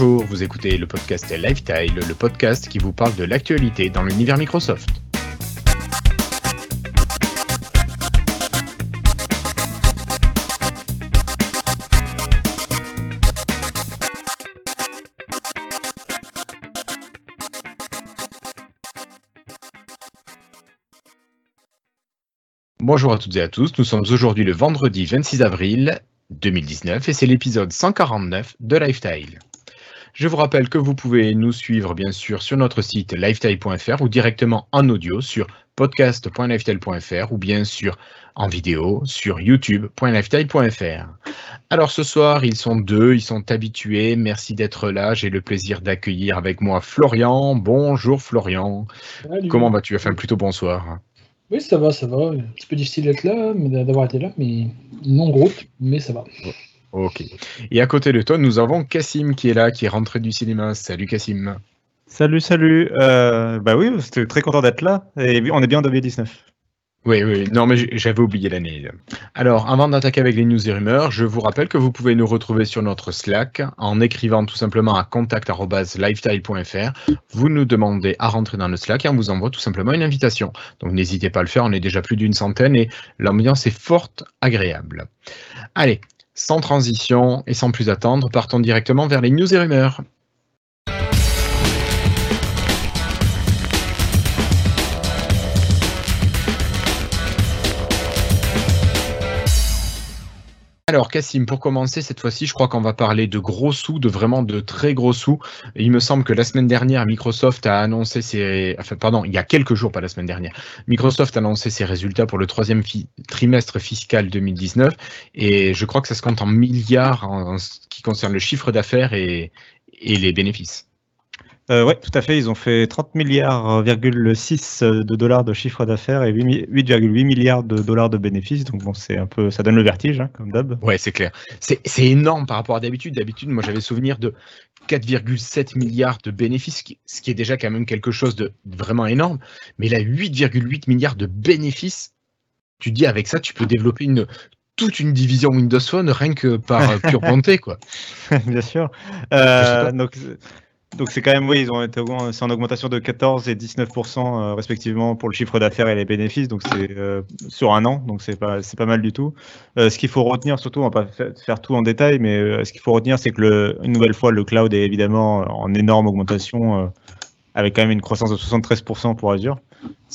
Bonjour, vous écoutez le podcast Lifetile, le podcast qui vous parle de l'actualité dans l'univers Microsoft. Bonjour à toutes et à tous, nous sommes aujourd'hui le vendredi 26 avril 2019 et c'est l'épisode 149 de Lifetile. Je vous rappelle que vous pouvez nous suivre bien sûr sur notre site lifetile.fr ou directement en audio sur podcast.lifetile.fr ou bien sûr en vidéo sur youtube.lifetile.fr. Alors ce soir, ils sont deux, ils sont habitués. Merci d'être là. J'ai le plaisir d'accueillir avec moi Florian. Bonjour Florian. Comment vas-tu? Enfin plutôt bonsoir. Oui, ça va, ça va. Un petit peu difficile d'être là, d'avoir été là, mais non groupe, mais ça va. Ok. Et à côté de toi, nous avons Cassim qui est là, qui est rentré du cinéma. Salut Cassim. Salut, salut. Euh, bah oui, j'étais très content d'être là. Et on est bien en 2019. Oui, oui, non, mais j'avais oublié l'année. Alors, avant d'attaquer avec les news et rumeurs, je vous rappelle que vous pouvez nous retrouver sur notre Slack en écrivant tout simplement à contact.lifetile.fr. Vous nous demandez à rentrer dans le Slack et on vous envoie tout simplement une invitation. Donc, n'hésitez pas à le faire, on est déjà plus d'une centaine et l'ambiance est forte, agréable. Allez, sans transition et sans plus attendre, partons directement vers les news et rumeurs. Alors, Cassim, pour commencer, cette fois-ci, je crois qu'on va parler de gros sous, de vraiment de très gros sous. Il me semble que la semaine dernière, Microsoft a annoncé ses. Enfin, pardon, il y a quelques jours, pas la semaine dernière. Microsoft a annoncé ses résultats pour le troisième trimestre fiscal 2019. Et je crois que ça se compte en milliards en, ce qui concerne le chiffre d'affaires et les bénéfices. Euh, oui, tout à fait. Ils ont fait 30 milliards, de dollars de chiffre d'affaires et 8,8 milliards de dollars de bénéfices. Donc bon, c'est un peu, ça donne le vertige, hein, comme d'hab. Ouais, c'est clair. C'est énorme par rapport à d'habitude. D'habitude, moi, j'avais souvenir de 4,7 milliards de bénéfices, ce qui est déjà quand même quelque chose de vraiment énorme. Mais là, 8,8 milliards de bénéfices, tu dis avec ça, tu peux développer une, toute une division Windows Phone rien que par pure bonté, quoi. Bien sûr. Euh, donc, donc c'est quand même, oui, ils ont été c'est en augmentation de 14 et 19% euh, respectivement pour le chiffre d'affaires et les bénéfices, donc c'est euh, sur un an, donc c'est pas, c'est pas mal du tout. Euh, ce qu'il faut retenir surtout, on va pas faire tout en détail, mais ce qu'il faut retenir, c'est que le, une nouvelle fois, le cloud est évidemment en énorme augmentation, avec quand même une croissance de 73% pour Azure.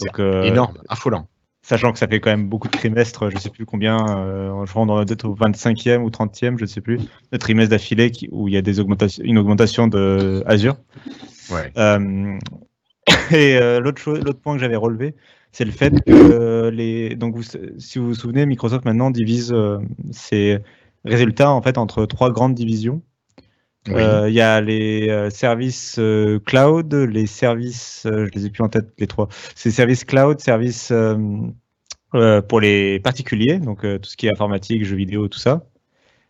Donc, énorme, affolant sachant que ça fait quand même beaucoup de trimestres, je ne sais plus combien, euh, je rentre dans au 25e ou 30e, je ne sais plus, de trimestres d'affilée où il y a des augmentations, une augmentation de Azure. Ouais. Euh, et euh, l'autre l'autre point que j'avais relevé, c'est le fait que les, donc si vous vous souvenez, Microsoft maintenant divise ses résultats en fait entre trois grandes divisions. Il y a les services cloud, les services, je les ai plus en tête les trois. C'est services cloud, services pour les particuliers, donc tout ce qui est informatique, jeux vidéo, tout ça.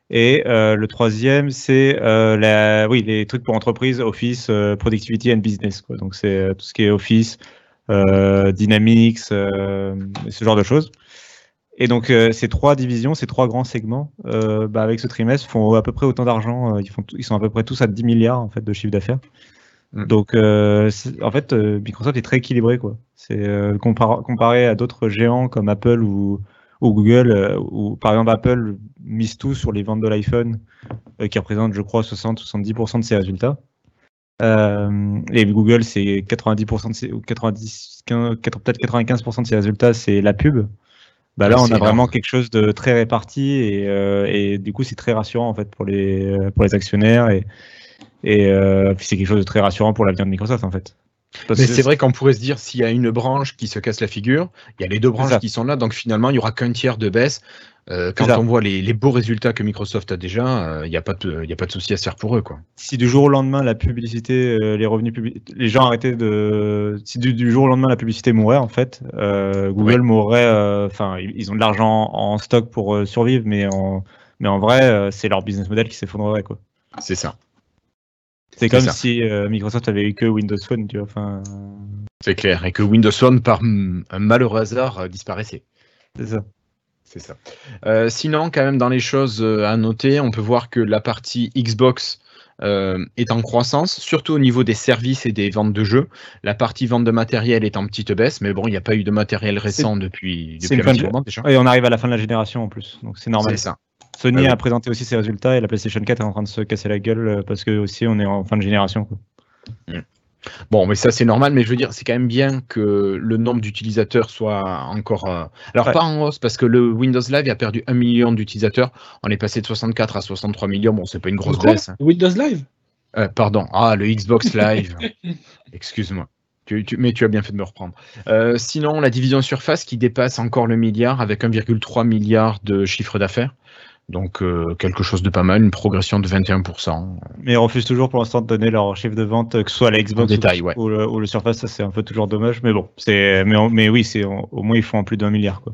Et le troisième, c'est la, oui, les trucs pour entreprise, Office, Productivity and Business. Quoi. Donc c'est tout ce qui est Office, Dynamics, ce genre de choses. Et donc euh, ces trois divisions, ces trois grands segments, euh, bah, avec ce trimestre, font à peu près autant d'argent. Euh, ils, font ils sont à peu près tous à 10 milliards en fait de chiffre d'affaires. Mm. Donc en fait, Microsoft est très équilibré quoi. C'est comparé à d'autres géants comme Apple ou, ou Google, où par exemple Apple mise tout sur les ventes de l'iPhone, qui représentent je crois 60-70% de ses résultats. et Google, c'est 90% de ses, ou 90, peut-être 95% de ses résultats, c'est la pub. Bah là, on a vraiment quelque chose de très réparti et, euh, et du coup, c'est très rassurant en fait pour les pour les actionnaires et et euh, c'est quelque chose de très rassurant pour l'avenir de Microsoft en fait. Mais c'est vrai qu'on pourrait se dire s'il y a une branche qui se casse la figure, il y a les deux branches qui sont là, donc finalement il y aura qu'un tiers de baisse. Euh, quand on voit les, beaux résultats que Microsoft a déjà, il euh, n'y a pas de, a pas de souci à se faire pour eux, quoi. Si du jour au lendemain la publicité, euh, les revenus publics, les gens arrêtaient de, si du, jour au lendemain la publicité mourait en fait, Google mourrait. Enfin, ils ont de l'argent en stock pour survivre, mais en, mais en vrai, c'est leur business model qui s'effondrerait, quoi. C'est ça. C'est comme si Microsoft avait eu que Windows Phone, tu vois. Enfin. C'est clair, et que Windows Phone, par un malheureux hasard, disparaissait. C'est ça. C'est ça. Euh, sinon, quand même, dans les choses euh, à noter, on peut voir que la partie Xbox euh, est en croissance, surtout au niveau des services et des ventes de jeux. La partie vente de matériel est en petite baisse, mais bon, il n'y a pas eu de matériel récent depuis, depuis une un fin petit de- moment déjà. Et on arrive à la fin de la génération en plus, donc c'est normal. C'est ça. Sony Ah a présenté aussi ses résultats et la PlayStation 4 est en train de se casser la gueule euh, parce que aussi on est en fin de génération. quoi. Bon, mais ça c'est normal, mais je veux dire, c'est quand même bien que le nombre d'utilisateurs soit encore. euh, Alors Ouais. pas en hausse, parce que le Windows Live a perdu un million d'utilisateurs. On est passé de 64 à 63 millions. Bon, c'est pas une grosse Quoi baisse. hein. Windows Live? Euh, pardon. Ah, le Xbox Live. Excuse-moi. Tu- tu- mais tu as bien fait de me reprendre. Euh, sinon, la division Surface qui dépasse encore le milliard avec 1,3 milliard de chiffre d'affaires. Donc, euh, quelque chose de pas mal, une progression de 21%. Mais ils refusent toujours pour l'instant de donner leur chiffre de vente, que ce soit à la Xbox détail, ou, ouais. ou le, ou le Surface, ça c'est un peu toujours dommage. Mais bon, c'est mais, mais oui, c'est au moins ils font en plus d'un milliard. Quoi.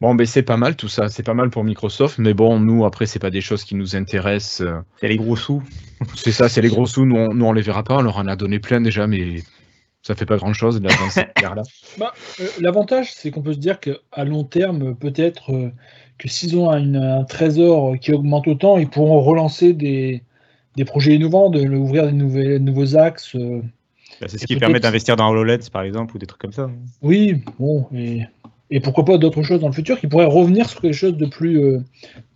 Bon, ben c'est pas mal tout ça. C'est pas mal pour Microsoft. Mais bon, nous, après, c'est pas des choses qui nous intéressent. euh, a les gros sous. C'est ça, c'est les gros sous. Nous, on, nous, on les verra pas. On leur en a donné plein déjà, mais ça fait pas grand chose là, dans cette guerre-là. Bah, euh, L'avantage, c'est qu'on peut se dire qu'à long terme, peut-être euh, que s'ils ont une- un trésor qui augmente autant, ils pourront relancer des, des projets innovants, de, ouvrir des nouvelles, nouveaux axes. euh. Bah, c'est ce qui permet d'investir dans HoloLens par exemple ou des trucs comme ça. Oui, bon, et, et pourquoi pas d'autres choses dans le futur qui pourraient revenir sur quelque chose de plus euh,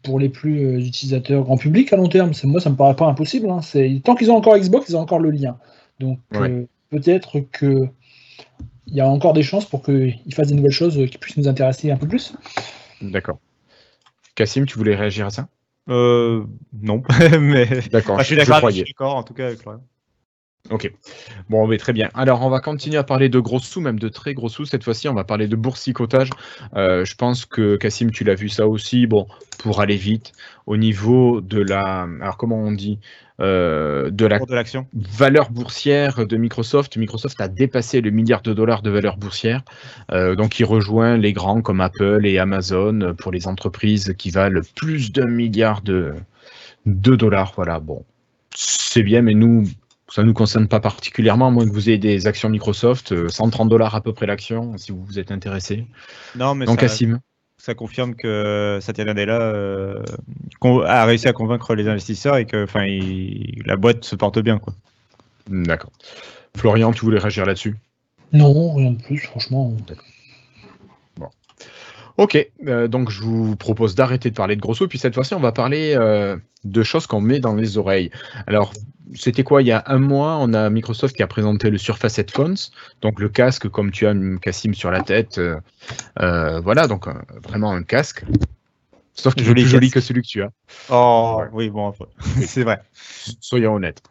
pour les plus euh, utilisateurs grand public à long terme. Moi, ça me paraît pas impossible. hein. Tant qu'ils ont encore Xbox, ils ont encore le lien. Donc Ouais. peut-être que il y a encore des chances pour qu'ils fassent des nouvelles choses qui puissent nous intéresser un peu plus. D'accord. Cassim, tu voulais réagir à ça? Euh, non, mais D'accord. Enfin, je suis je d'accord, je croyais. suis d'accord en tout cas avec Florian. Ok. Bon, mais très bien. Alors, on va continuer à parler de gros sous, même de très gros sous. Cette fois-ci, on va parler de boursicotage. Euh, je pense que, Cassim, tu l'as vu ça aussi. Bon, pour aller vite, au niveau de la. Alors, comment on dit? Euh, De la de valeur boursière de Microsoft. Microsoft a dépassé le milliard de dollars de valeur boursière. Euh, donc, il rejoint les grands comme Apple et Amazon pour les entreprises qui valent plus d'un milliard de, de dollars. Voilà, bon. C'est bien, mais nous, ça ne nous concerne pas particulièrement, à moins que vous ayez des actions Microsoft, euh, 130 dollars à peu près l'action, si vous vous êtes intéressé. Non, mais Donc, ça, Cassim. Ça confirme que Satya Nadella euh, con- a réussi à convaincre les investisseurs et que enfin, il- la boîte se porte bien. Quoi. D'accord. Florian, tu voulais réagir là-dessus? Non, rien de plus, franchement. Ok, euh, donc je vous propose d'arrêter de parler de gros sous, puis cette fois-ci, on va parler euh, de choses qu'on met dans les oreilles. Alors, c'était quoi? Il y a un mois, on a Microsoft qui a présenté le Surface Headphones, donc le casque comme tu as Cassim sur la tête. euh, voilà, donc vraiment un casque. Sauf qu'il est plus joli que celui que tu as, Oh, Ouais. oui, bon, après, c'est vrai. soyons honnêtes.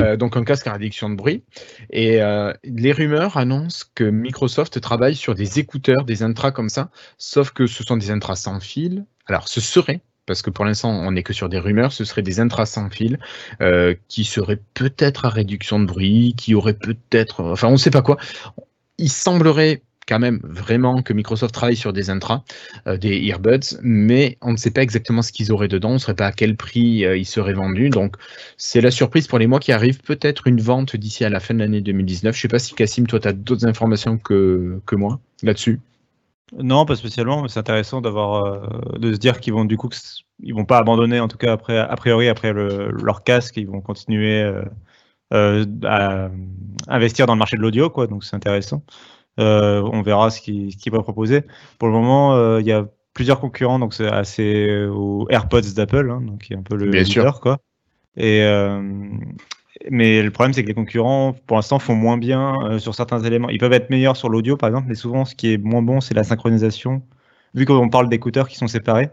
Euh, donc un casque à réduction de bruit. Et euh, les rumeurs annoncent que Microsoft travaille sur des écouteurs, des intras comme ça, sauf que ce sont des intras sans fil. Alors ce serait, parce que pour l'instant on n'est que sur des rumeurs, ce seraient des intras sans fil euh, qui seraient peut-être à réduction de bruit, qui auraient peut-être, enfin on ne sait pas quoi. Il semblerait quand même vraiment que Microsoft travaille sur des intras, euh, des earbuds, mais on ne sait pas exactement ce qu'ils auraient dedans, on ne saurait pas à quel prix euh, ils seraient vendus. Donc c'est la surprise pour les mois qui arrivent, peut-être une vente d'ici à la fin de l'année 2019. Je ne sais pas si Cassim, toi tu as d'autres informations que, que moi là-dessus. Non, pas spécialement, mais c'est intéressant d'avoir euh, de se dire qu'ils vont du coup ils vont pas abandonner en tout cas après a priori après le, leur casque, ils vont continuer à investir dans le marché de l'audio quoi, donc c'est intéressant. Euh, on verra ce qu'ils vont proposer. Pour le moment, euh, il y a plusieurs concurrents, donc c'est assez aux AirPods d'Apple, hein, donc qui est un peu le Bien sûr. leader quoi. Et euh, mais le problème, c'est que les concurrents, pour l'instant, font moins bien euh, sur certains éléments. Ils peuvent être meilleurs sur l'audio, par exemple, mais souvent, ce qui est moins bon, c'est la synchronisation. Vu qu'on parle d'écouteurs qui sont séparés,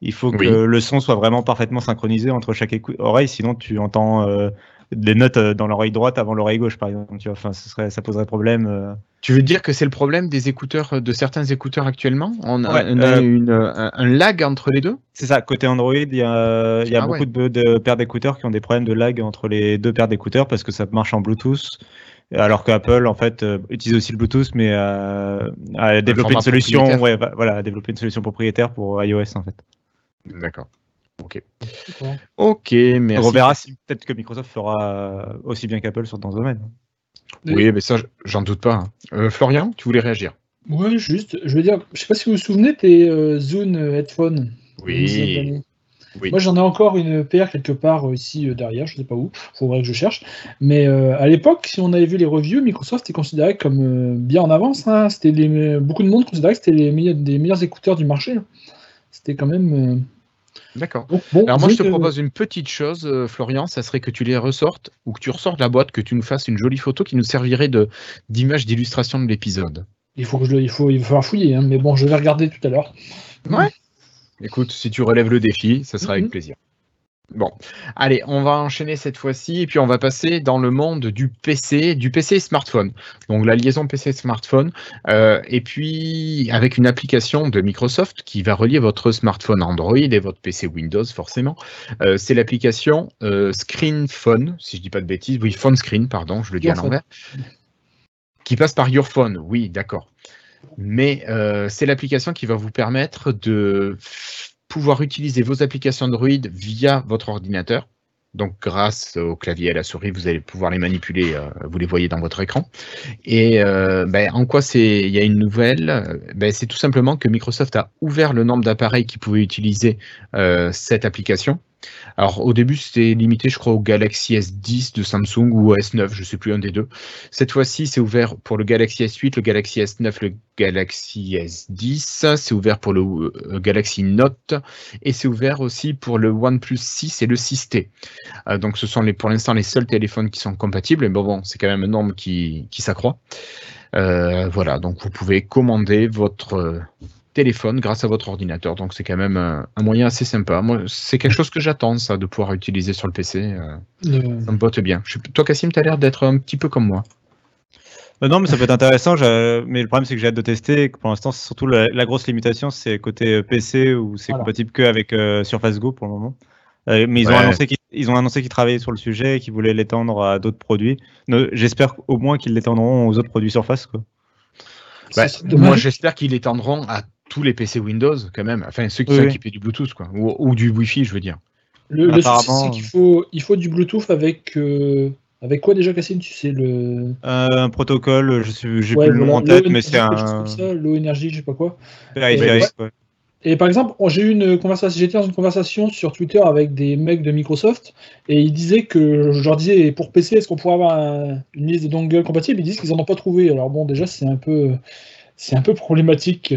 il faut que Oui. le son soit vraiment parfaitement synchronisé entre chaque oreille, sinon tu entends euh, des notes euh, dans l'oreille droite avant l'oreille gauche, par exemple. Tu vois, enfin, ce serait, ça poserait problème. euh. Tu veux dire que c'est le problème des écouteurs, de certains écouteurs actuellement? On a, Ouais, on a euh, une- un, un lag entre les deux? C'est ça, côté Android, il y a, il y a Ah beaucoup ouais. de, de paires d'écouteurs qui ont des problèmes de lag entre les deux paires d'écouteurs parce que ça marche en Bluetooth. Alors qu'Apple, en fait, euh, utilise aussi le Bluetooth, mais euh, a développé une solution, ouais, voilà, a développé une solution propriétaire pour iOS, en fait. D'accord. Ok. Ok, merci. On verra si peut-être que Microsoft fera aussi bien qu'Apple sur dans ce domaine. Oui, mais ça, j'en doute pas. hein. Euh, Florian, tu voulais réagir? Ouais, juste, je veux dire, je sais pas si vous vous souvenez des euh, Zune Headphones. Oui. Oui. Moi, j'en ai encore une paire quelque part euh, ici euh, derrière, je sais pas où, faudrait que je cherche. Mais euh, à l'époque, si on avait vu les reviews, Microsoft était considéré comme bien en avance. hein. C'était les- beaucoup de monde considérait que c'était les meilleurs, des meilleurs écouteurs du marché. C'était quand même. D'accord. bon, Alors moi, je te propose une petite chose, euh, Florian, ça serait que tu les ressortes ou que tu ressortes la boîte, que tu nous fasses une jolie photo qui nous servirait de d'image d'illustration de l'épisode. Il faut que je le- il faut, il va falloir fouiller, hein, mais bon, je vais regarder tout à l'heure. Ouais. Écoute, si tu relèves le défi, ça sera Mhm. avec plaisir. Bon, allez, on va enchaîner cette fois-ci et puis on va passer dans le monde du PC, du PC et smartphone. Donc la liaison PC-smartphone euh, et puis avec une application de Microsoft qui va relier votre smartphone Android et votre PC Windows forcément. Euh, C'est l'application euh, Screen Phone, si je dis pas de bêtises. Oui, Phone Screen, pardon, je le dis à Your l'envers. Qui passe par Your Phone, oui, d'accord. Mais c'est l'application qui va vous permettre de pouvoir utiliser vos applications Android via votre ordinateur. Donc, grâce au clavier et à la souris, vous allez pouvoir les manipuler. euh, vous les voyez dans votre écran. Et euh, ben, en quoi Il y a une nouvelle. euh, ben, c'est tout simplement que Microsoft a ouvert le nombre d'appareils qui pouvaient utiliser cette application. Alors, au début, c'était limité, je crois, au Galaxy S10 de Samsung ou au S9, je ne sais plus, un des deux. Cette fois-ci, c'est ouvert pour le Galaxy S8, le Galaxy S9, le Galaxy S10. C'est ouvert pour le euh, Galaxy Note et c'est ouvert aussi pour le OnePlus 6 et le 6T. Euh, donc, ce sont pour l'instant les seuls téléphones qui sont compatibles. Mais bon, c'est quand même un nombre qui, s'accroît. Euh, voilà, donc vous pouvez commander votre téléphone grâce à votre ordinateur. Donc, c'est quand même un, un moyen assez sympa. Moi, c'est quelque chose que j'attends, ça, de pouvoir utiliser sur le PC. euh, ça me botte bien. Je toi, Cassim, tu as l'air d'être un petit peu comme moi. Euh, non, mais ça peut être intéressant. Mais le problème, c'est que j'ai hâte de tester. et que Pour l'instant, c'est surtout la, la grosse limitation, c'est côté euh, PC où c'est Voilà. compatible qu'avec euh, Surface Go pour le moment. Euh, mais ils ont annoncé qu'ils ils ont annoncé qu'ils travaillaient sur le sujet et qu'ils voulaient l'étendre à d'autres produits. J'espère au moins qu'ils l'étendront aux autres produits Surface. Quoi. Bah, moi, j'espère qu'ils l'étendront à tous les PC Windows, quand même. Enfin, ceux qui Oui, sont équipés du Bluetooth, quoi. Ou, ou du Wi-Fi, je veux dire. Le, le souci, c'est qu'il faut, il faut du Bluetooth avec. euh, avec quoi déjà, Cassim Tu sais, le. Euh, un protocole, je sais, j'ai Ouais, plus le nom en tête, mais c'est un low energy, je sais pas quoi. ouais. Et par exemple, j'ai eu une conversation, j'étais dans une conversation sur Twitter avec des mecs de Microsoft et ils disaient que je leur disais pour PC, est-ce qu'on pourrait avoir un- une liste de dongles compatibles Ils disent qu'ils en ont pas trouvé. Alors bon, déjà c'est un peu, c'est un peu problématique.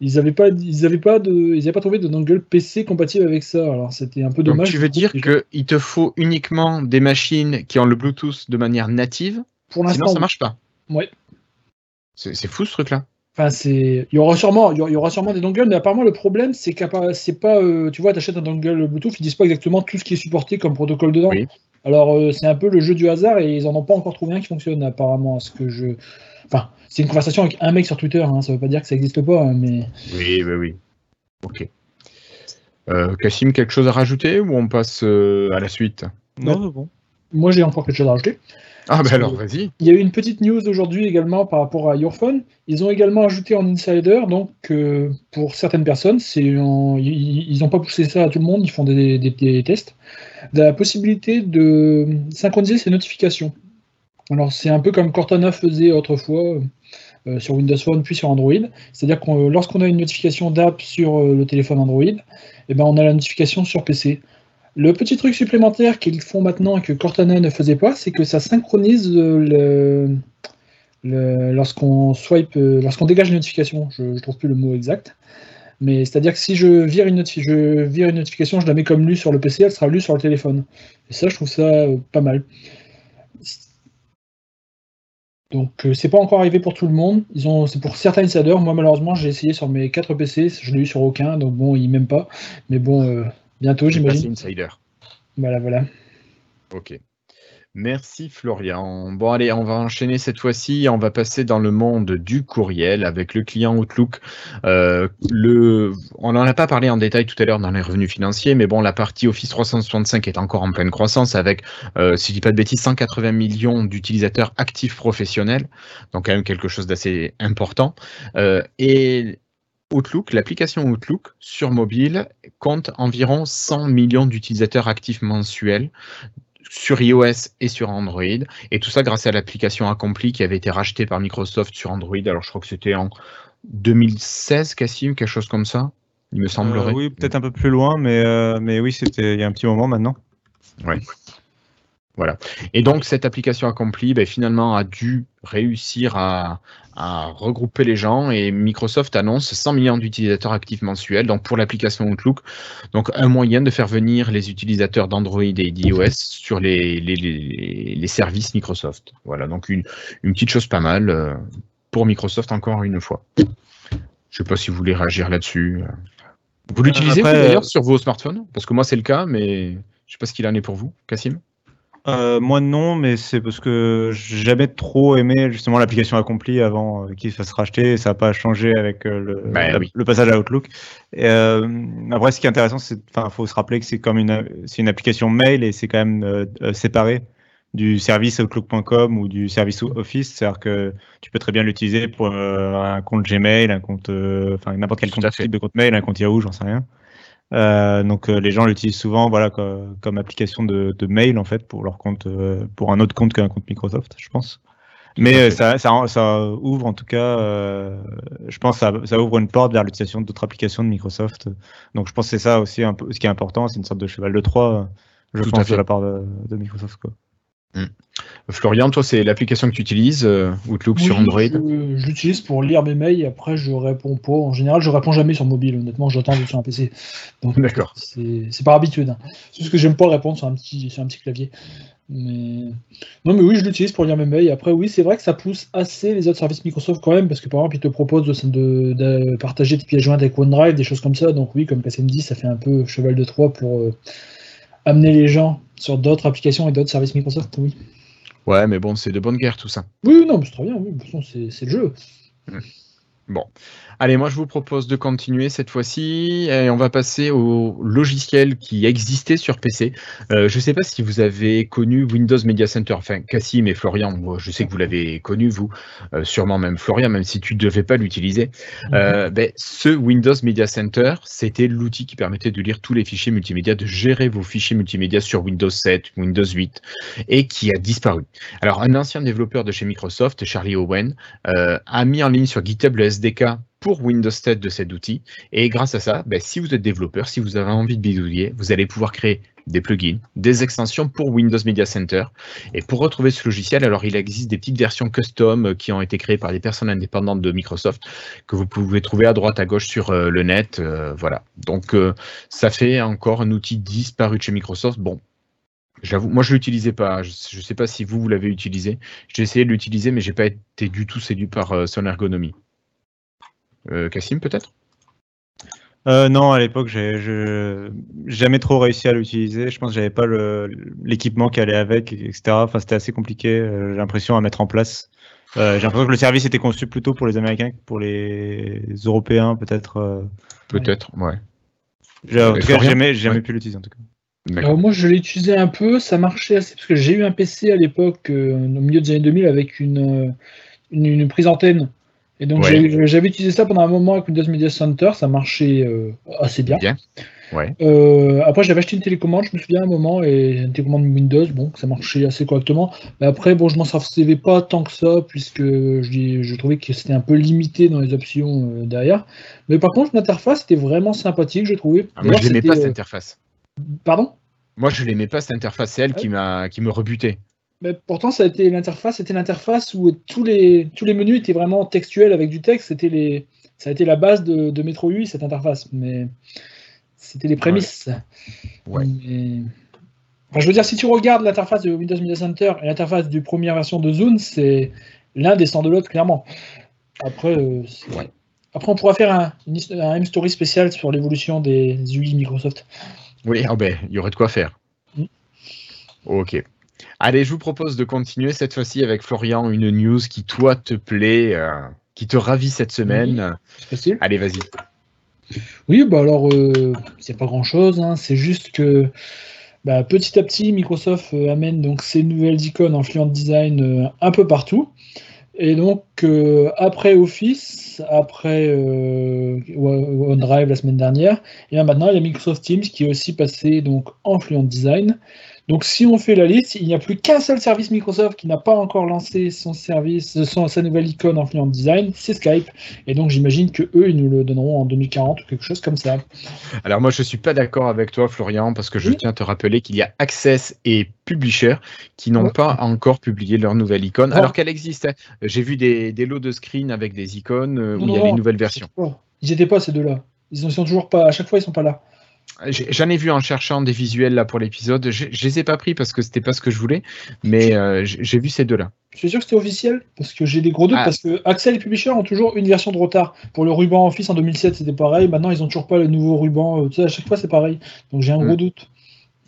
Ils n'avaient pas, ils avaient pas de, ils avaient pas trouvé de dongle PC compatible avec ça. Alors c'était un peu Donc, dommage. tu veux dire qu'il te faut uniquement des machines qui ont le Bluetooth de manière native, pour sinon l'instant, ça marche pas. ouais. C'est c'est fou ce truc-là. Enfin, c'est, il y aura sûrement, il y aura- sûrement des dongles, mais apparemment le problème, c'est qu'à c'est pas, euh, tu vois, t'achètes un dongle Bluetooth, ils disent pas exactement tout ce qui est supporté comme protocole dedans. Oui. Alors euh, c'est un peu le jeu du hasard et ils en ont pas encore trouvé un qui fonctionne apparemment. à Ce que je, enfin, c'est une conversation avec un mec sur Twitter, hein, ça veut pas dire que ça existe pas, mais Oui, oui, oui. Ok. Euh, Cassim, quelque chose à rajouter ou on passe euh, à la suite? Non, c'est bon. moi j'ai encore quelque chose à rajouter. Ah, ben Parce alors, vas-y. Il y a eu une petite news aujourd'hui également par rapport à Your Phone. Ils ont également ajouté en insider, donc euh, pour certaines personnes, c'est en- ils n'ont pas poussé ça à tout le monde, ils font des, des- des tests, la possibilité de synchroniser ces notifications. Alors c'est un peu comme Cortana faisait autrefois euh, sur Windows Phone puis sur Android. C'est-à-dire que euh, lorsqu'on a une notification d'app sur euh, le téléphone Android, eh ben, on a la notification sur PC. Le petit truc supplémentaire qu'ils font maintenant et que Cortana ne faisait pas, c'est que ça synchronise le, lorsqu'on swipe, lorsqu'on dégage une notification. Je ne trouve plus le mot exact. Mais c'est-à-dire que si je vire, une je vire une notification, je la mets comme lue sur le PC, elle sera lue sur le téléphone. Et ça, je trouve ça pas mal. Donc, euh, c'est pas encore arrivé pour tout le monde. Ils ont, c'est pour certains insiders. Moi, malheureusement, j'ai essayé sur mes 4 PC, je l'ai eu sur aucun, donc bon, ils m'aiment pas. Mais bon, euh, bientôt, j'imagine. Insider. Voilà, voilà. Ok. Merci Florian. Bon allez, on va enchaîner cette fois-ci. On va passer dans le monde du courriel avec le client Outlook. Euh, on n'en a pas parlé en détail tout à l'heure dans les revenus financiers, mais bon, la partie Office 365 est encore en pleine croissance avec, euh, si je dis pas de bêtises, 180 millions d'utilisateurs actifs professionnels, donc quand même quelque chose d'assez important. Euh, et Outlook, l'application Outlook sur mobile compte environ 100 millions d'utilisateurs actifs mensuels sur iOS et sur Android. Et tout ça grâce à l'application Accompli qui avait été rachetée par Microsoft sur Android. Alors je crois que c'était en 2016, Cassim, quelque chose comme ça. il me semblerait. Euh, oui, peut-être un peu plus loin, mais, euh, mais oui, c'était il y a un petit moment maintenant. Ouais. Voilà. Et donc, cette application accomplie, ben, finalement, a dû réussir à, à, regrouper les gens et Microsoft annonce 100 millions d'utilisateurs actifs mensuels. Donc, pour l'application Outlook, donc un moyen de faire venir les utilisateurs d'Android et d'iOS sur les, les, les, les, services Microsoft. Voilà. Donc, une, une petite chose pas mal euh, pour Microsoft encore une fois. Je ne sais pas si vous voulez réagir là-dessus. Vous l'utilisez d'ailleurs sur vos smartphones? Parce que moi, c'est le cas, mais je ne sais pas ce qu'il en est pour vous, Cassim? Euh, moi non, mais c'est parce que j'ai jamais trop aimé justement l'application accomplie avant euh, qu'il fasse racheter. Ça n'a pas changé avec euh, le, bah, la, oui. le, passage à Outlook. Et, euh, après, ce qui est intéressant, c'est, enfin, faut se rappeler que c'est comme une, c'est une application mail et c'est quand même euh, séparé du service Outlook.com ou du service Office. C'est-à-dire que tu peux très bien l'utiliser pour un compte Gmail, un compte, enfin n'importe quel compte type de compte mail, un compte Yahoo, j'en sais rien. Euh, donc euh, les gens l'utilisent souvent voilà comme, comme application de, de, mail en fait pour leur compte euh, pour un autre compte qu'un compte Microsoft je pense. Mais ça, ça, ça, ouvre en tout cas je pense ça, ça ouvre une porte vers l'utilisation d'autres applications de Microsoft. Donc je pense que c'est ça aussi un peu ce qui est important c'est une sorte de cheval de Troie je tout pense de la part de, de Microsoft quoi. Mmh. Florian, toi, c'est l'application que tu utilises, euh, Outlook oui, sur Android Je, je l'utilise pour lire mes mails. Après, je réponds pas. En général, je réponds jamais sur mobile. Honnêtement, j'attends sur un PC. D'accord. C'est par habitude. Hein. C'est juste que j'aime pas répondre sur un petit, sur un petit clavier. Mais... Non, mais oui, je l'utilise pour lire mes mails. Après, oui, c'est vrai que ça pousse assez les autres services Microsoft quand même, parce que par exemple, ils te proposent de, de, de partager tes pièces jointes avec OneDrive, des choses comme ça. Donc, oui, comme Cassim dit, ça fait un peu cheval de Troie pour euh, amener les gens sur d'autres applications et d'autres services Microsoft. Oui. Ouais, mais bon, c'est de bonne guerre tout ça. Oui, non, mais c'est très bien. Oui. De toute façon, c'est le jeu. Mmh. Bon. Allez, moi je vous propose de continuer cette fois-ci et on va passer au logiciel qui existait sur PC. Euh, je ne sais pas si vous avez connu Windows Media Center, enfin Cassim et Florian, moi, je sais que vous l'avez connu, vous, euh, sûrement même Florian, même si tu ne devais pas l'utiliser. Euh, ben, ce Windows Media Center, c'était l'outil qui permettait de lire tous les fichiers multimédia, de gérer vos fichiers multimédia sur Windows 7, Windows 8 et qui a disparu. Alors, un ancien développeur de chez Microsoft, Charlie Owen, a mis en ligne sur GitHub le SDK pour Windows 7 de cet outil. Et grâce à ça, ben, si vous êtes développeur, si vous avez envie de bidouiller, vous allez pouvoir créer des plugins, des extensions pour Windows Media Center. Et pour retrouver ce logiciel, alors il existe des petites versions custom qui ont été créées par des personnes indépendantes de Microsoft que vous pouvez trouver à droite à gauche sur euh, le net. Euh, voilà. Donc euh, ça fait encore un outil disparu de chez Microsoft. Bon, J'avoue, moi je l'utilisais pas. Je ne sais pas si vous, vous l'avez utilisé. J'ai essayé de l'utiliser, mais j'ai pas été du tout séduit par euh, son ergonomie. Euh, Cassim, peut-être? Euh, Non, à l'époque, j'ai jamais trop réussi à l'utiliser. Je pense que j'avais pas l'équipement qui allait avec, etc. Enfin, c'était assez compliqué. j'ai l'impression à mettre en place. j'ai l'impression que le service était conçu plutôt pour les Américains que pour les Européens, peut-être. Peut-être, ouais. En tout cas, j'ai jamais, jamais ouais. pu l'utiliser en tout cas. Alors moi je l'ai utilisé un peu, ça marchait assez parce que j'ai eu un PC à l'époque euh, au milieu des années 2000 avec une, une, une prise antenne et donc ouais. j'avais utilisé ça pendant un moment avec Windows Media Center, ça marchait euh, assez bien. bien. Ouais. Euh, après j'avais acheté une télécommande, je me souviens un moment et une télécommande Windows, bon ça marchait assez correctement. Mais après bon je m'en servais pas tant que ça puisque je, je trouvais que c'était un peu limité dans les options euh, derrière. Mais par contre l'interface était vraiment sympathique, je trouvais. Ah, moi je n'aimais pas cette interface. Pardon? Moi, je l'aimais pas cette interface, c'est elle qui m'a qui me rebutait. Mais pourtant, ça a été l'interface, c'était l'interface où tous les tous les menus étaient vraiment textuels avec du texte. C'était les ça a été la base de, de Metro UI cette interface, mais c'était les prémices. Ouais. Mais... Enfin, je veux dire, si tu regardes l'interface de Windows Media Center et l'interface du première version de Zune, c'est l'un descend de l'autre clairement. Après, euh, ouais. après, on pourra faire un, un M-Story spécial sur l'évolution des UI Microsoft. Oui, oh ben, il y aurait de quoi faire. Mm. Ok. Allez, je vous propose de continuer cette fois-ci avec Florian, une news qui, toi, te plaît, euh, qui te ravit cette semaine. Oui, Allez, vas-y. Oui, bah alors, euh, c'est pas grand-chose. Hein, c'est juste que bah, petit à petit, Microsoft euh, amène donc ces nouvelles icônes en Fluent Design un peu partout. Et donc, euh, après Office, après euh, OneDrive la semaine dernière, et bien maintenant, il y a Microsoft Teams qui est aussi passé donc, en Fluent Design. Donc si on fait la liste, il n'y a plus qu'un seul service Microsoft qui n'a pas encore lancé son service, son, sa nouvelle icône en Fluent Design, c'est Skype. Et donc j'imagine que eux, ils nous le donneront en 2040 ou quelque chose comme ça. Alors moi, je suis pas d'accord avec toi, Florian, parce que je tiens à te rappeler qu'il y a Access et Publisher qui n'ont pas encore publié leur nouvelle icône, alors qu'elle existe. Hein. J'ai vu des, des, lots de screen avec des icônes euh, où il y avait une nouvelle version. Ils n'étaient pas ces deux-là. Ils ne sont toujours pas. À chaque fois, ils sont pas là. J'en ai vu en cherchant des visuels là pour l'épisode. Je, je les ai pas pris parce que c'était pas ce que je voulais, mais euh, j'ai vu ces deux-là. Je suis sûr que c'était officiel parce que j'ai des gros doutes ah. parce que Axel et Publisher ont toujours une version de retard. Pour le ruban Office en 2007, c'était pareil. Maintenant, ils ont toujours pas le nouveau ruban. Euh, tu sais, à chaque fois, c'est pareil. Donc j'ai un gros mm. doute.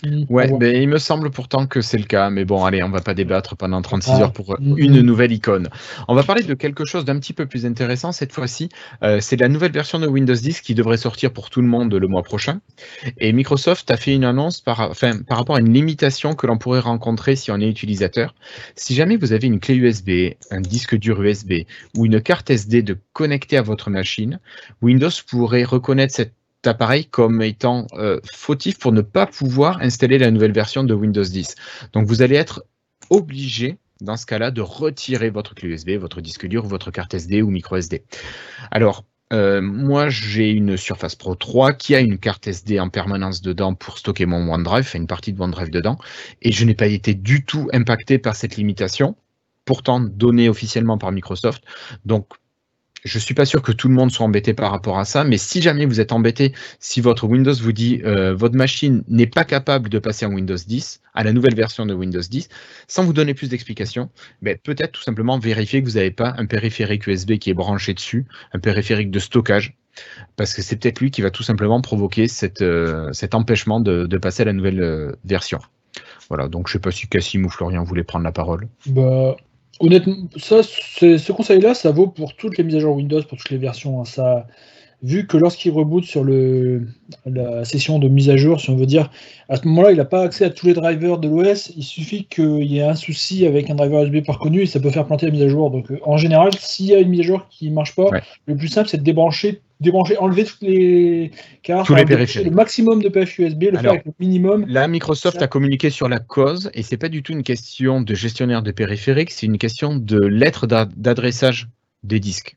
Mmh, ouais, mais il me semble pourtant que c'est le cas. Mais bon, allez, on va pas débattre pendant 36 heures pour mmh, une mmh. nouvelle icône. On va parler de quelque chose d'un petit peu plus intéressant cette fois-ci. Euh, c'est la nouvelle version de Windows 10 qui devrait sortir pour tout le monde le mois prochain. Et Microsoft a fait une annonce par, enfin, par rapport à une limitation que l'on pourrait rencontrer si on est utilisateur. Si jamais vous avez une clé USB, un disque dur USB ou une carte SD de connecter à votre machine, Windows pourrait reconnaître cette appareil comme étant euh, fautif pour ne pas pouvoir installer la nouvelle version de Windows 10. Donc vous allez être obligé dans ce cas-là de retirer votre clé USB, votre disque dur, votre carte SD ou micro SD. Alors euh, moi, j'ai une Surface Pro 3 qui a une carte SD en permanence dedans pour stocker mon OneDrive, une partie de OneDrive dedans, et je n'ai pas été du tout impacté par cette limitation, pourtant donnée officiellement par Microsoft. Donc, je suis pas sûr que tout le monde soit embêté par rapport à ça, mais si jamais vous êtes embêté, si votre Windows vous dit euh, votre machine n'est pas capable de passer en Windows 10, à la nouvelle version de Windows 10, sans vous donner plus d'explications, ben, peut-être tout simplement vérifier que vous n'avez pas un périphérique USB qui est branché dessus, un périphérique de stockage, parce que c'est peut-être lui qui va tout simplement provoquer cette, euh, cet empêchement de, de, passer à la nouvelle euh, version. Voilà, donc je ne sais pas si Cassim ou Florian voulaient prendre la parole. Bah, Honnêtement, ça, ce conseil-là, ça vaut pour toutes les mises à jour Windows, pour toutes les versions. Hein. Ça, vu que lorsqu'il reboot sur le, la session de mise à jour, si on veut dire, à ce moment-là, il n'a pas accès à tous les drivers de l'OS. Il suffit qu'il y ait un souci avec un driver USB pas reconnu et ça peut faire planter la mise à jour. Donc, euh, en général, s'il y a une mise à jour qui ne marche pas, le plus simple, c'est de débrancher débrancher, enlever toutes les cartes, Tous les périphériques. le maximum de PF USB, le faire avec le minimum. Là, Microsoft a communiqué sur la cause et c'est pas du tout une question de gestionnaire de périphériques, c'est une question de lettre d'adressage des disques.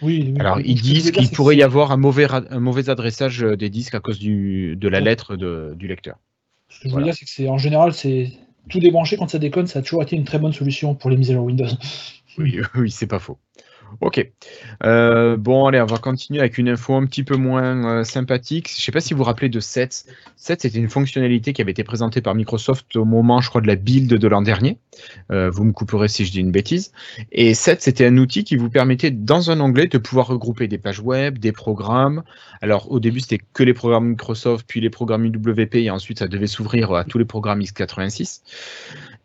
Oui, Alors, ils disent qu'il pourrait y avoir un mauvais, un mauvais adressage des disques à cause du, de la lettre de, du lecteur. Ce que je veux dire, c'est que c'est en général, c'est tout débrancher quand ça déconne, ça a toujours été une très bonne solution pour les mises à jour Windows. Oui, oui, c'est pas faux. Ok. Euh, bon, allez, on va continuer avec une info un petit peu moins euh, sympathique. Je ne sais pas si vous vous rappelez de Sets. Sets, c'était une fonctionnalité qui avait été présentée par Microsoft au moment, je crois, de la build de l'an dernier. Euh, vous me couperez si je dis une bêtise. Et Sets, c'était un outil qui vous permettait, dans un onglet, de pouvoir regrouper des pages web, des programmes. Alors, au début, c'était que les programmes Microsoft, puis les programmes UWP, et ensuite, ça devait s'ouvrir à tous les programmes x86.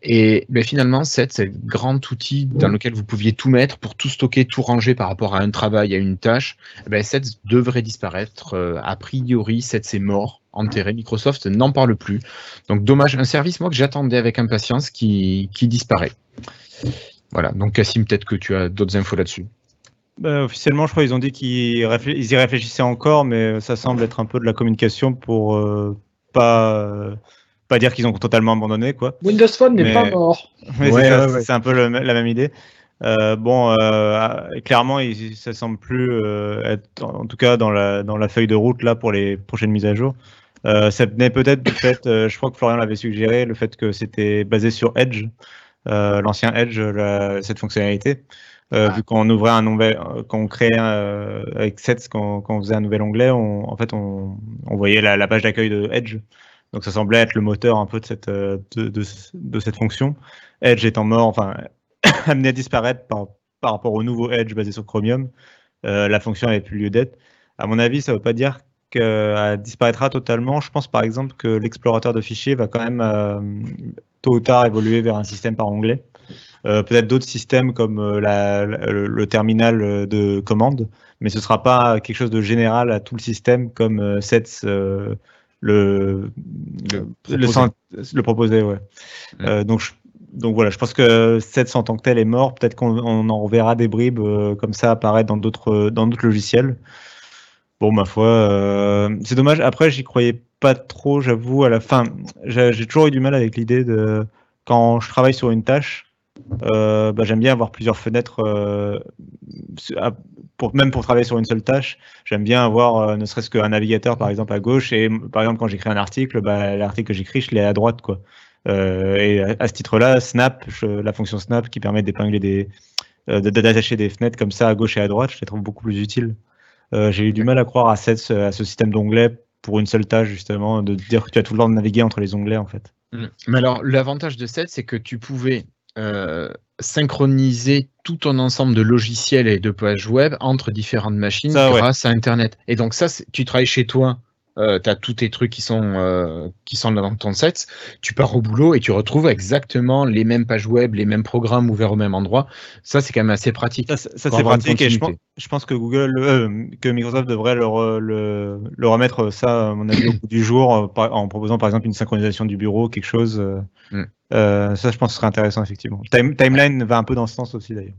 Et ben, finalement, c'est le grand outil dans lequel vous pouviez tout mettre pour tout stocker, tout ranger par rapport à un travail, à une tâche. Ben, Set devrait disparaître. Euh, a priori, Set, c'est mort, enterré. Microsoft n'en parle plus. Donc, dommage. Un service, moi, que j'attendais avec impatience qui, qui disparaît. Voilà. Donc, Cassim, peut-être que tu as d'autres infos là-dessus. Bah, officiellement, je crois qu'ils ont dit qu'ils y réfléchissaient encore, mais ça semble être un peu de la communication pour euh, pas. Euh, pas dire qu'ils ont totalement abandonné quoi. Windows Phone n'est pas mort. c'est un peu la même idée. Euh, bon, euh, clairement, il, ça semble plus euh, être, en tout cas dans la, dans la feuille de route là pour les prochaines mises à jour. ça venait peut-être du fait, je crois que Florian l'avait suggéré, le fait que c'était basé sur Edge, l'ancien Edge, cette fonctionnalité. Ah. Vu qu'on ouvrait un nouvel, qu'on créait avec Sets, quand, on faisait un nouvel onglet, on, en fait, on, on voyait la, la page d'accueil de Edge. Donc ça semblait être le moteur un peu de cette, euh, de, de, cette fonction. Edge étant mort, enfin amené à disparaître par, par rapport au nouveau Edge basé sur Chromium, euh, la fonction n'avait plus lieu d'être. À mon avis, ça ne veut pas dire qu'elle disparaîtra totalement. Je pense par exemple que l'explorateur de fichiers va quand même euh, tôt ou tard évoluer vers un système par onglet. Peut-être d'autres systèmes comme la, le, terminal de commande, mais ce ne sera pas quelque chose de général à tout le système comme Sets le, le, proposer. ouais. Euh, donc, donc voilà, je pense que 700 en tant que tel est mort. Peut-être qu'on en reverra des bribes euh, comme ça apparaître dans d'autres dans d'autres logiciels. Bon, ma foi, euh, c'est dommage. Après, j'y croyais pas trop, j'avoue. À la fin, j'ai toujours eu du mal avec l'idée de quand je travaille sur une tâche, euh, bah, j'aime bien avoir plusieurs fenêtres, euh, même pour travailler sur une seule tâche. J'aime bien avoir euh, ne serait-ce qu'un navigateur, par exemple, à gauche. Et par exemple, quand j'écris un article, bah, l'article que j'écris, je l'ai à droite. Quoi. Et à, ce titre-là, Snap, la fonction Snap qui permet d'épingler des, de- d'attacher des fenêtres comme ça à gauche et à droite, je les trouve beaucoup plus utiles. J'ai eu du mal à croire à, cette- à ce système d'onglets pour une seule tâche, justement, de dire que tu as tout le temps de naviguer entre les onglets, en fait. Mm. Mais alors, l'avantage de cette, c'est que tu pouvais euh, synchroniser tout ton ensemble de logiciels et de pages web entre différentes machines Ça, ouais. grâce à Internet. Et donc ça, tu travailles chez toi, tu as tous tes trucs qui sont, euh, qui sont dans ton set, tu pars au boulot et tu retrouves exactement les mêmes pages web, les mêmes programmes ouverts au même endroit. Ça, c'est quand même assez pratique. Ça, c'est- ça, pratique et je pense, continuité. je pense que Google, euh, que Microsoft devrait le, re- le, le remettre ça, à mon avis, au bout du jour, euh, par- en proposant par exemple une synchronisation du bureau, quelque chose. euh, Mm. Euh, ça, je pense que ce serait intéressant, effectivement. Time- Timeline va un peu dans ce sens aussi, d'ailleurs.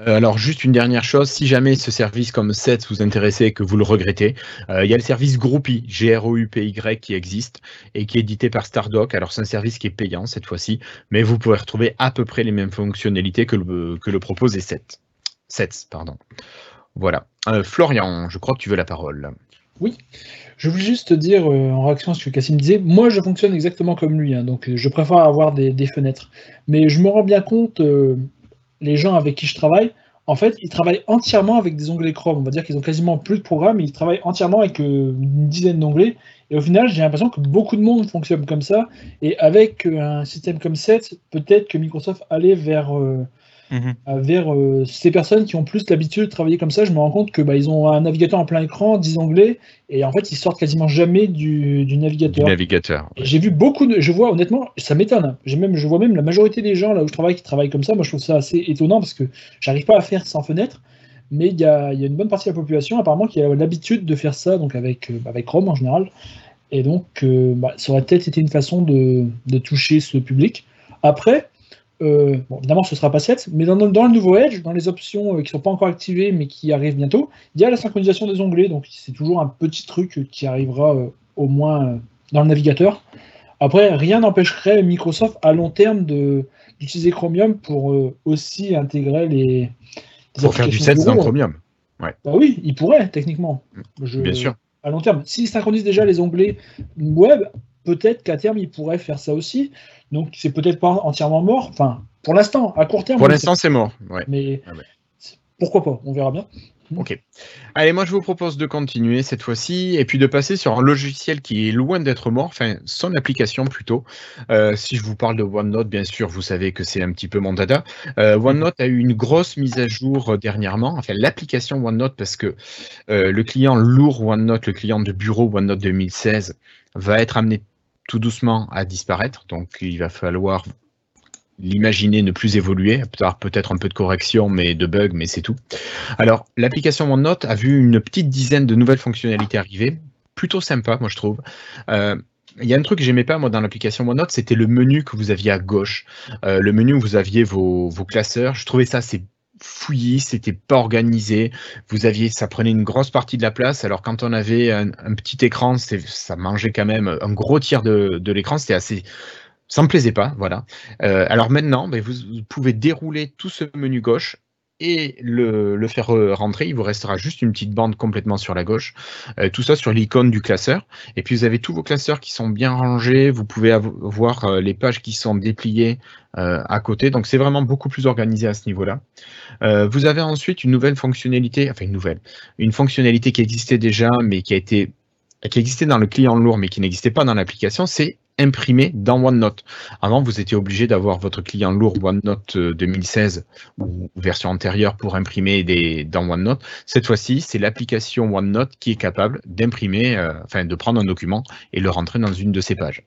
Euh, alors, juste une dernière chose, si jamais ce service comme SET vous intéresse et que vous le regrettez, euh, il y a le service Groupy, G-R-O-U-P-Y, qui existe et qui est édité par Stardock. Alors, c'est un service qui est payant cette fois-ci, mais vous pourrez retrouver à peu près les mêmes fonctionnalités que le, que le propose SET. SET, pardon. Voilà. Florian, je crois que tu veux la parole. Je voulais juste te dire, euh, en réaction à ce que Cassim disait, moi je fonctionne exactement comme lui, hein, donc euh, je préfère avoir des, fenêtres. Mais je me rends bien compte, euh, les gens avec qui je travaille, en fait, ils travaillent entièrement avec des onglets Chrome. On va dire qu'ils ont quasiment plus de programmes, ils travaillent entièrement avec une dizaine d'onglets. Et au final, j'ai l'impression que beaucoup de monde fonctionne comme ça. Et avec un système comme Set, peut-être que Microsoft allait vers, euh, à- vers euh, ces personnes qui ont plus l'habitude de travailler comme ça. Je me rends compte que bah, ils ont un navigateur en plein écran, 10 onglets, et en fait, ils sortent quasiment jamais du, du Du navigateur. navigateur. J'ai vu beaucoup de, je vois honnêtement, ça m'étonne. J'ai même, je vois même la majorité des gens là où je travaille qui travaillent comme ça. Moi, je trouve ça assez étonnant parce que j'arrive pas à faire sans fenêtre. Mais il y a, il y a une bonne partie de la population apparemment qui a l'habitude de faire ça, donc avec, euh, avec Chrome en général. Et donc, euh, bah, ça aurait peut-être été une façon de, de toucher ce public. Après, euh, bon, évidemment, ce sera pas 7, mais dans, dans le nouveau Edge, dans les options euh, qui sont pas encore activées mais qui arrivent bientôt, il y a la synchronisation des onglets. Donc, c'est toujours un petit truc qui arrivera euh, au moins dans le navigateur. Après, rien n'empêcherait Microsoft à long terme d'utiliser Chromium pour euh, aussi intégrer les, les Pour faire du applications SET dans bureau. Chromium. Bah oui, il pourrait techniquement. Je- Bien sûr. À long terme. S'il synchronise déjà les onglets web, peut-être qu'à terme il pourrait faire ça aussi. Donc c'est peut-être pas entièrement mort. Enfin, pour l'instant, à court terme. Pour l'instant, c'est mort. Ouais. Mais Ah ouais. pourquoi pas On verra bien. Ok. Allez, moi je vous propose de continuer cette fois-ci et puis de passer sur un logiciel qui est loin d'être mort, enfin son application plutôt. Euh, si je vous parle de OneNote, bien sûr, vous savez que c'est un petit peu mon dada. Euh, OneNote a eu une grosse mise à jour euh, dernièrement, enfin l'application OneNote parce que euh, le client lourd OneNote, le client de bureau OneNote 2016 va être amené tout doucement à disparaître. Donc il va falloir l'imaginer ne plus évoluer, peut-être un peu de correction, mais de bugs, mais c'est tout. Alors, l'application OneNote a vu une petite dizaine de nouvelles fonctionnalités arriver, plutôt sympa, moi je trouve. Euh, il y a un truc que j'aimais pas moi dans l'application OneNote, c'était le menu que vous aviez à gauche, Euh, le menu où vous aviez vos, vos classeurs. Je trouvais ça assez fouillis, c'était pas organisé. Vous aviez, ça prenait une grosse partie de la place. Alors quand on avait un, petit écran, ça mangeait quand même un gros tiers de, l'écran. C'était assez, ça me plaisait pas, voilà. Euh, alors maintenant, ben, vous pouvez dérouler tout ce menu gauche et le, faire rentrer. Il vous restera juste une petite bande complètement sur la gauche. Euh, tout ça sur l'icône du classeur. Et puis vous avez tous vos classeurs qui sont bien rangés. Vous pouvez avo- voir euh, les pages qui sont dépliées euh, à côté. Donc c'est vraiment beaucoup plus organisé à ce niveau-là. Vous avez ensuite une nouvelle fonctionnalité, enfin une nouvelle, une fonctionnalité qui existait déjà, mais qui a été qui existait dans le client lourd, mais qui n'existait pas dans l'application, c'est imprimer dans OneNote. Avant, vous étiez obligé d'avoir votre client lourd OneNote euh, 2016 ou version antérieure pour imprimer des, dans OneNote. Cette fois-ci, c'est l'application OneNote qui est capable d'imprimer, euh, enfin de prendre un document et le rentrer dans une de ses pages.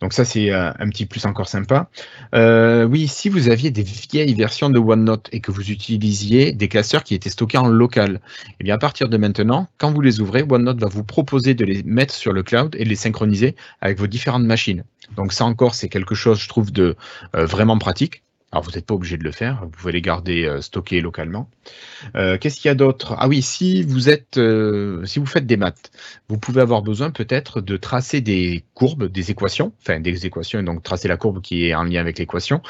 Donc ça, c'est euh, un petit plus encore sympa. Euh, oui, si vous aviez des vieilles versions de OneNote et que vous utilisiez des classeurs qui étaient stockés en local, eh bien à partir de maintenant, quand vous les ouvrez, OneNote va vous proposer de les mettre sur le cloud et de les synchroniser avec vos différentes machines. Donc ça encore, c'est quelque chose, je trouve, de euh, vraiment pratique. Alors, vous n'êtes pas obligé de le faire, vous pouvez les garder euh, stockés localement. Euh, Qu'est-ce qu'il y a d'autre? Ah oui, si vous êtes, euh, si vous faites des maths, vous pouvez avoir besoin peut-être de tracer des courbes, des équations, enfin des équations, et donc tracer la courbe qui est en lien avec l'équation.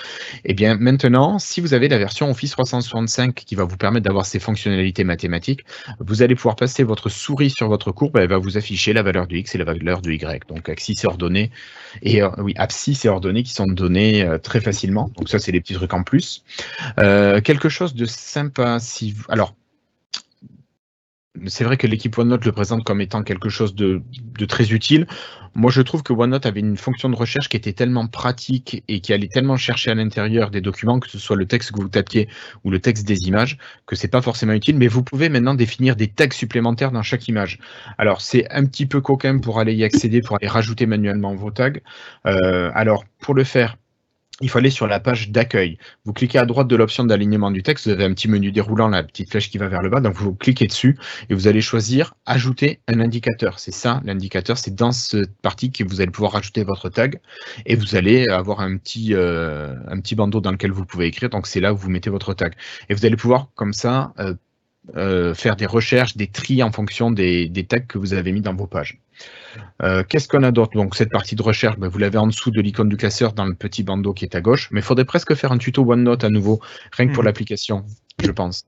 Eh bien, maintenant, si vous avez la version Office 365 qui va vous permettre d'avoir ces fonctionnalités mathématiques, vous allez pouvoir passer votre souris sur votre courbe, elle va vous afficher la valeur du x et la valeur du y. Donc, axis et ordonnées, et euh, oui, abscisse et ordonnées qui sont données très facilement. Donc, ça, c'est des petits trucs en plus. Euh, quelque chose de sympa, si vous... alors c'est vrai que l'équipe OneNote le présente comme étant quelque chose de, de, très utile. Moi, je trouve que OneNote avait une fonction de recherche qui était tellement pratique et qui allait tellement chercher à l'intérieur des documents, que ce soit le texte que vous tapiez ou le texte des images, que c'est pas forcément utile. Mais vous pouvez maintenant définir des tags supplémentaires dans chaque image. Alors, c'est un petit peu coquin pour aller y accéder, pour aller rajouter manuellement vos tags. Euh, alors, pour le faire, il faut aller sur la page d'accueil. Vous cliquez à droite de l'option d'alignement du texte, vous avez un petit menu déroulant, la petite flèche qui va vers le bas, donc vous cliquez dessus et vous allez choisir ajouter un indicateur. C'est ça l'indicateur, c'est dans cette partie que vous allez pouvoir rajouter votre tag et vous allez avoir un petit, euh, un petit bandeau dans lequel vous pouvez écrire, donc c'est là où vous mettez votre tag. Et vous allez pouvoir comme ça euh, euh, faire des recherches, des tris en fonction des, des, tags que vous avez mis dans vos pages. Euh, Qu'est-ce qu'on a d'autre? Donc cette partie de recherche, ben, vous l'avez en dessous de l'icône du classeur dans le petit bandeau qui est à gauche, mais il faudrait presque faire un tuto OneNote à nouveau, rien que pour mmh. l'application, je pense.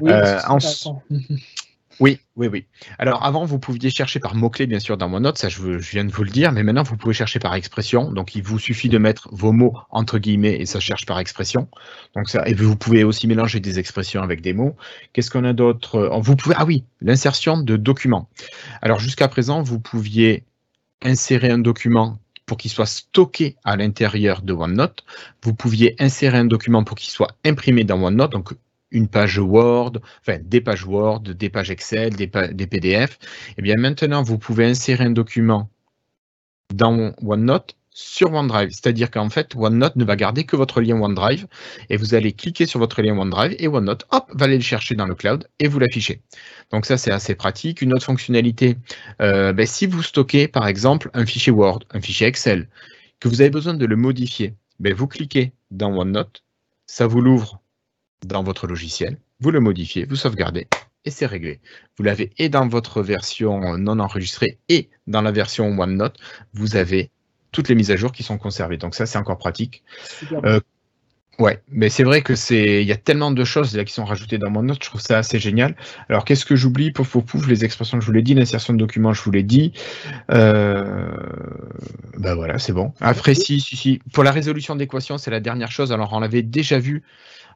Oui, euh, en... Oui, oui, oui. Alors avant, vous pouviez chercher par mots-clés, bien sûr, dans OneNote, ça je, viens de vous le dire, mais maintenant, vous pouvez chercher par expression. Donc, il vous suffit de mettre vos mots entre guillemets et ça cherche par expression. Donc, ça, et vous pouvez aussi mélanger des expressions avec des mots. Qu'est-ce qu'on a d'autre? Vous pouvez, ah oui, l'insertion de documents. Alors, jusqu'à présent, vous pouviez insérer un document pour qu'il soit stocké à l'intérieur de OneNote. Vous pouviez insérer un document pour qu'il soit imprimé dans OneNote, donc une page Word, enfin des pages Word, des pages Excel, des, PDF, eh bien maintenant vous pouvez insérer un document dans OneNote sur OneDrive. C'est-à-dire qu'en fait, OneNote ne va garder que votre lien OneDrive et vous allez cliquer sur votre lien OneDrive et OneNote, hop, va aller le chercher dans le cloud et vous l'affichez. Donc ça, c'est assez pratique. Une autre fonctionnalité, euh, ben, si vous stockez par exemple un fichier Word, un fichier Excel, que vous avez besoin de le modifier, ben, vous cliquez dans OneNote, ça vous l'ouvre dans votre logiciel, vous le modifiez, vous sauvegardez et c'est réglé. Vous l'avez et dans votre version non enregistrée et dans la version OneNote, vous avez toutes les mises à jour qui sont conservées. Donc ça, c'est encore pratique. Euh, ouais, mais c'est vrai que c'est, il y a tellement de choses là qui sont rajoutées dans OneNote, je trouve ça assez génial. Alors qu'est-ce que j'oublie? Pour pouf pouf les expressions que je vous l'ai dit, l'insertion de documents, je vous l'ai dit. Euh... Ben voilà, c'est bon. Après, si, si, si, pour la résolution d'équations, c'est la dernière chose. Alors on l'avait déjà vu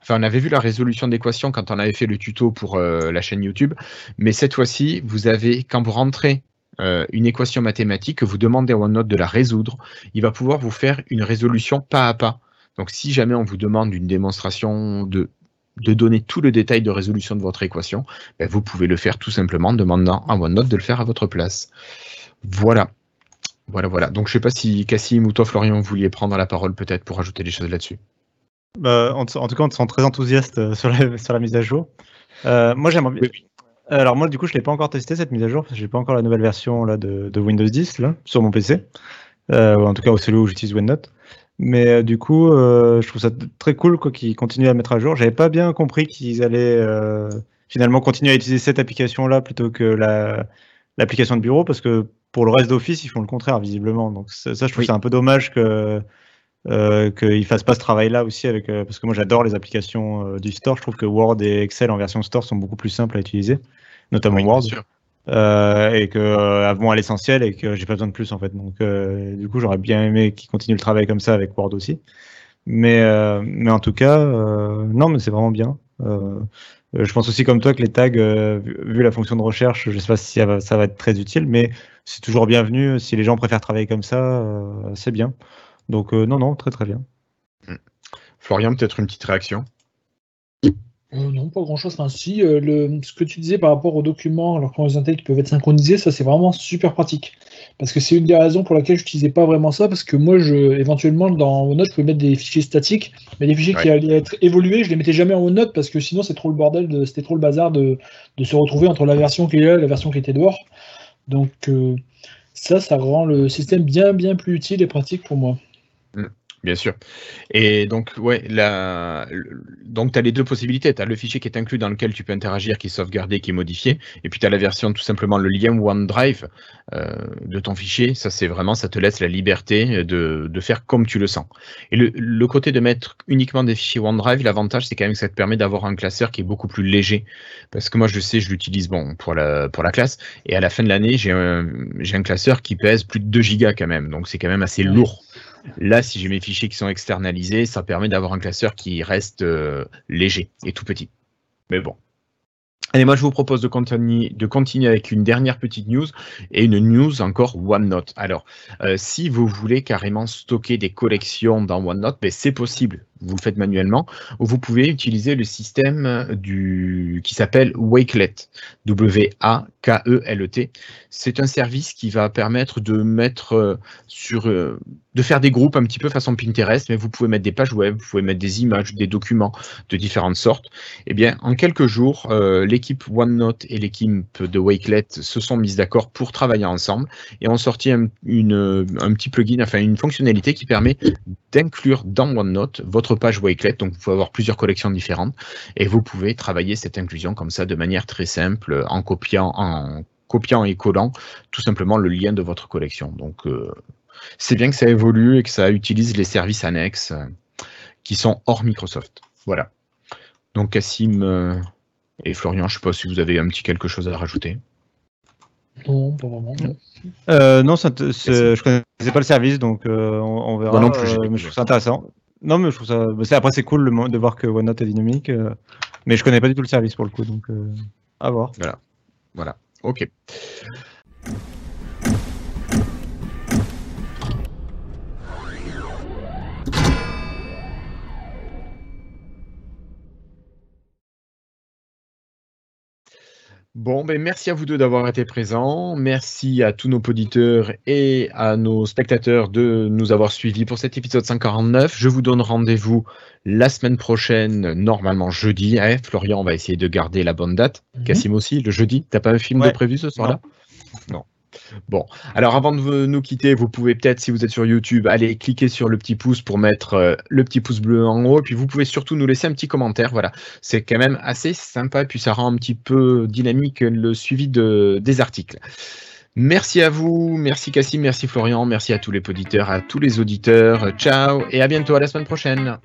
Enfin, on avait vu la résolution d'équation quand on avait fait le tuto pour euh, la chaîne YouTube, mais cette fois-ci, vous avez, quand vous rentrez euh, une équation mathématique, que vous demandez à OneNote de la résoudre, il va pouvoir vous faire une résolution pas à pas. Donc, si jamais on vous demande une démonstration de, de donner tout le détail de résolution de votre équation, ben, vous pouvez le faire tout simplement en demandant à OneNote de le faire à votre place. Voilà. Voilà, voilà. Donc, je ne sais pas si Cassim ou toi, Florian, vous vouliez prendre la parole peut-être pour ajouter des choses là-dessus. Bah, en, en, tout cas, on te très enthousiaste euh, sur la, sur la mise à jour. Euh, moi, j'aimerais bien. Alors moi, du coup, je l'ai pas encore testé cette mise à jour parce que j'ai pas encore la nouvelle version là de, de Windows 10 là sur mon PC, euh, en tout cas au celui où j'utilise OneNote. Mais euh, du coup, je trouve ça très cool qu'ils continuent à mettre à jour. J'avais pas bien compris qu'ils allaient finalement continuer à utiliser cette application là plutôt que la l'application de bureau parce que pour le reste d'Office, ils font le contraire visiblement. Donc ça, ça je trouve oui. c'est un peu dommage que euh, qu'ils fassent pas ce travail-là aussi avec euh, parce que moi j'adore les applications euh, du store. Je trouve que Word et Excel en version store sont beaucoup plus simples à utiliser, notamment oui, Word, et que vont à l'essentiel et que j'ai pas besoin de plus en fait. Donc du coup j'aurais bien aimé qu'ils continuent le travail comme ça avec Word aussi. Mais mais en tout cas non mais c'est vraiment bien. je pense aussi comme toi que les tags, vu la fonction de recherche, je sais pas si ça va, ça va être très utile, mais c'est toujours bienvenu. Si les gens préfèrent travailler comme ça, c'est bien. Donc euh, non, non, très très bien. Mm. Florian, peut-être une petite réaction? Euh, Non, pas grand-chose. Enfin, si, euh, le, ce que tu disais par rapport aux documents, alors quand les intègres qui peuvent être synchronisés, ça c'est vraiment super pratique. Parce que c'est une des raisons pour laquelle je n'utilisais pas vraiment ça, parce que moi, je, éventuellement, dans OneNote, je pouvais mettre des fichiers statiques, mais des fichiers ouais. qui allaient être évolués, je les mettais jamais en OneNote, parce que sinon c'est trop le bordel, c'était trop le bazar de, de, se retrouver entre la version qui est là et la version qui était dehors. Donc euh, ça, ça rend le système bien bien plus utile et pratique pour moi. Bien sûr. Et donc, ouais, la... donc tu as les deux possibilités. Tu as le fichier qui est inclus dans lequel tu peux interagir, qui est sauvegardé, qui est modifié. Et puis tu as la version, tout simplement, le lien OneDrive euh, de ton fichier. Ça, c'est vraiment, ça te laisse la liberté de, de faire comme tu le sens. Et le, le, côté de mettre uniquement des fichiers OneDrive, l'avantage, c'est quand même que ça te permet d'avoir un classeur qui est beaucoup plus léger. Parce que moi, je sais, je l'utilise bon, pour, la, pour la classe. Et à la fin de l'année, j'ai un, un classeur qui pèse plus de 2 gigas quand même. Donc, c'est quand même assez lourd. Là, si j'ai mes fichiers qui sont externalisés, ça permet d'avoir un classeur qui reste euh, léger et tout petit. Mais bon. Allez, moi je vous propose de continuer, avec une dernière petite news et une news encore OneNote. Alors, euh, si vous voulez carrément stocker des collections dans OneNote, ben, c'est possible vous le faites manuellement, ou vous pouvez utiliser le système du, qui s'appelle Wakelet, W-A-K-E-L-E-T. C'est un service qui va permettre de mettre euh, sur, euh, de faire des groupes un petit peu façon Pinterest, mais vous pouvez mettre des pages web, vous pouvez mettre des images, des documents de différentes sortes. Eh bien, en quelques jours, euh, l'équipe OneNote et l'équipe de Wakelet se sont mises d'accord pour travailler ensemble et ont sorti un, une, un petit plugin, enfin une fonctionnalité qui permet d'inclure dans OneNote votre page Wakelet, donc vous pouvez avoir plusieurs collections différentes et vous pouvez travailler cette inclusion comme ça de manière très simple en copiant, en copiant et collant tout simplement le lien de votre collection. Donc euh, c'est bien que ça évolue et que ça utilise les services annexes euh, qui sont hors Microsoft. Voilà. Donc Cassim euh, et Florian, je ne sais pas si vous avez un petit quelque chose à rajouter. Non, pas vraiment. non, ça je connaissais pas le service, donc on, verra. non plus, mais je trouve ça intéressant. Non, mais je trouve ça. Bah, après, c'est cool de voir que OneNote est dynamique. Euh, mais je connais pas du tout le service pour le coup, donc euh, à voir. Voilà. Voilà. Ok. Bon, ben merci à vous deux d'avoir été présents. Merci à tous nos auditeurs et à nos spectateurs de nous avoir suivis pour cet épisode 149. Je vous donne rendez-vous la semaine prochaine, normalement jeudi. Eh, Florian, on va essayer de garder la bonne date. Mhm. Cassim aussi, le jeudi. T'as pas un film de prévu ce soir-là? Non. Bon, alors avant de nous quitter, vous pouvez peut-être, si vous êtes sur YouTube, aller cliquer sur le petit pouce pour mettre euh, le petit pouce bleu en haut. Puis vous pouvez surtout nous laisser un petit commentaire. Voilà, c'est quand même assez sympa. Puis ça rend un petit peu dynamique le suivi de, des articles. Merci à vous, merci Cassim, merci Florian, merci à tous les auditeurs, à tous les auditeurs. Ciao et à bientôt à la semaine prochaine.